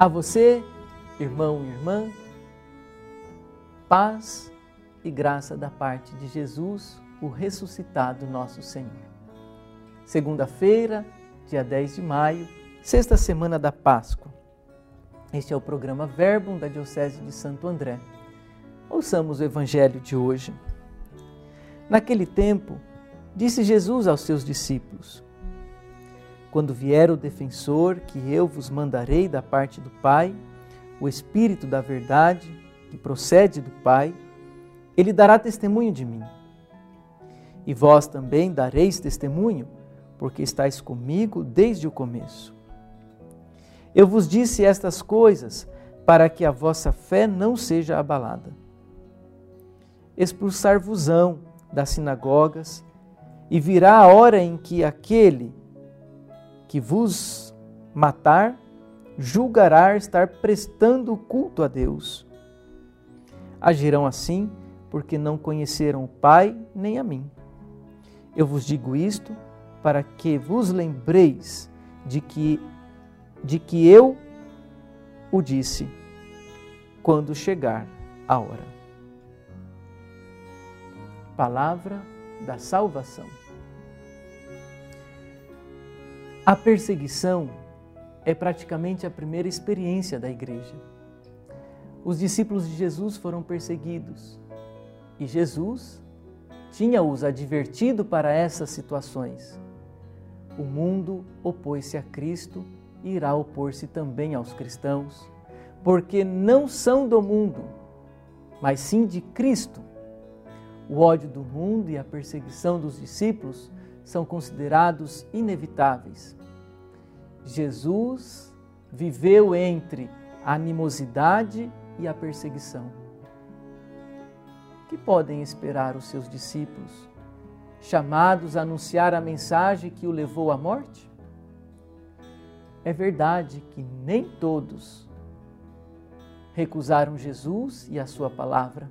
A você, irmão e irmã, paz e graça da parte de Jesus, o ressuscitado nosso Senhor. Segunda-feira, dia 10 de maio, sexta semana da Páscoa. Este é o programa Verbum da Diocese de Santo André. Ouçamos o evangelho de hoje. Naquele tempo, disse Jesus aos seus discípulos: Quando vier o defensor que eu vos mandarei da parte do Pai, o Espírito da Verdade, que procede do Pai, ele dará testemunho de mim. E vós também dareis testemunho, porque estáis comigo desde o começo. Eu vos disse estas coisas para que a vossa fé não seja abalada. Expulsar-vos-ão das sinagogas, e virá a hora em que aquele que vos matar julgará estar prestando culto a Deus. Agirão assim porque não conheceram o Pai nem a mim. Eu vos digo isto para que vos lembreis de que de que eu o disse quando chegar a hora. Palavra da salvação. A perseguição é praticamente a primeira experiência da igreja. Os discípulos de Jesus foram perseguidos e Jesus tinha-os advertido para essas situações. O mundo opôs-se a Cristo e irá opor-se também aos cristãos, porque não são do mundo, mas sim de Cristo. O ódio do mundo e a perseguição dos discípulos são considerados inevitáveis. Jesus viveu entre a animosidade e a perseguição. Que podem esperar os seus discípulos, chamados a anunciar a mensagem que o levou à morte? É verdade que nem todos recusaram Jesus e a sua palavra.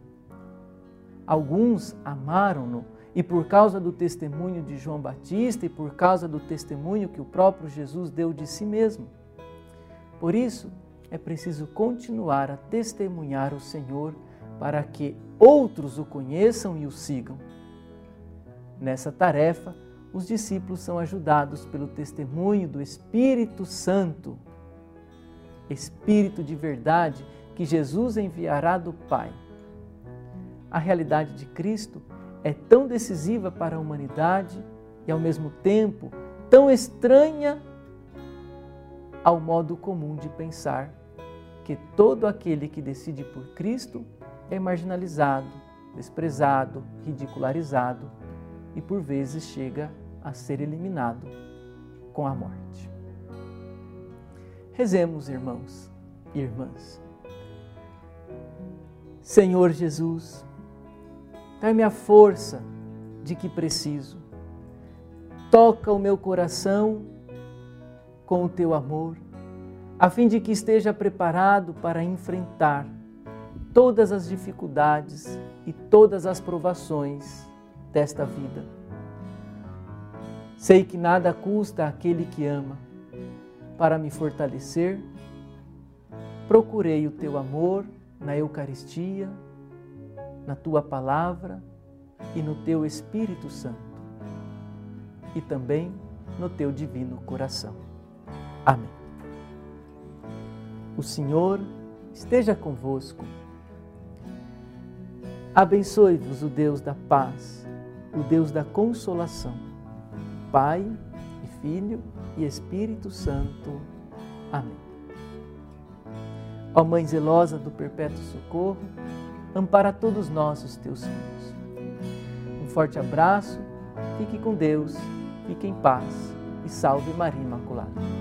Alguns amaram-no e por causa do testemunho de João Batista e por causa do testemunho que o próprio Jesus deu de si mesmo. Por isso, é preciso continuar a testemunhar o Senhor para que outros o conheçam e o sigam. Nessa tarefa, os discípulos são ajudados pelo testemunho do Espírito Santo, Espírito de verdade que Jesus enviará do Pai. A realidade de Cristo é tão decisiva para a humanidade e, ao mesmo tempo, tão estranha ao modo comum de pensar que todo aquele que decide por Cristo é marginalizado, desprezado, ridicularizado e por vezes chega a ser eliminado com a morte. Rezemos, irmãos e irmãs. Senhor Jesus, dá-me a força de que preciso. Toca o meu coração com o teu amor, a fim de que esteja preparado para enfrentar todas as dificuldades e todas as provações desta vida. Sei que nada custa aquele que ama. Para me fortalecer, procurei o teu amor na Eucaristia, na tua palavra e no teu Espírito Santo, e também no teu divino coração. Amém. O Senhor esteja convosco. Abençoe-vos o Deus da paz, o Deus da consolação. Pai e Filho e Espírito Santo. Amém. Ó Mãe zelosa do perpétuo socorro, ampara todos nós, os teus filhos. Um forte abraço, fique com Deus, fique em paz e salve Maria Imaculada.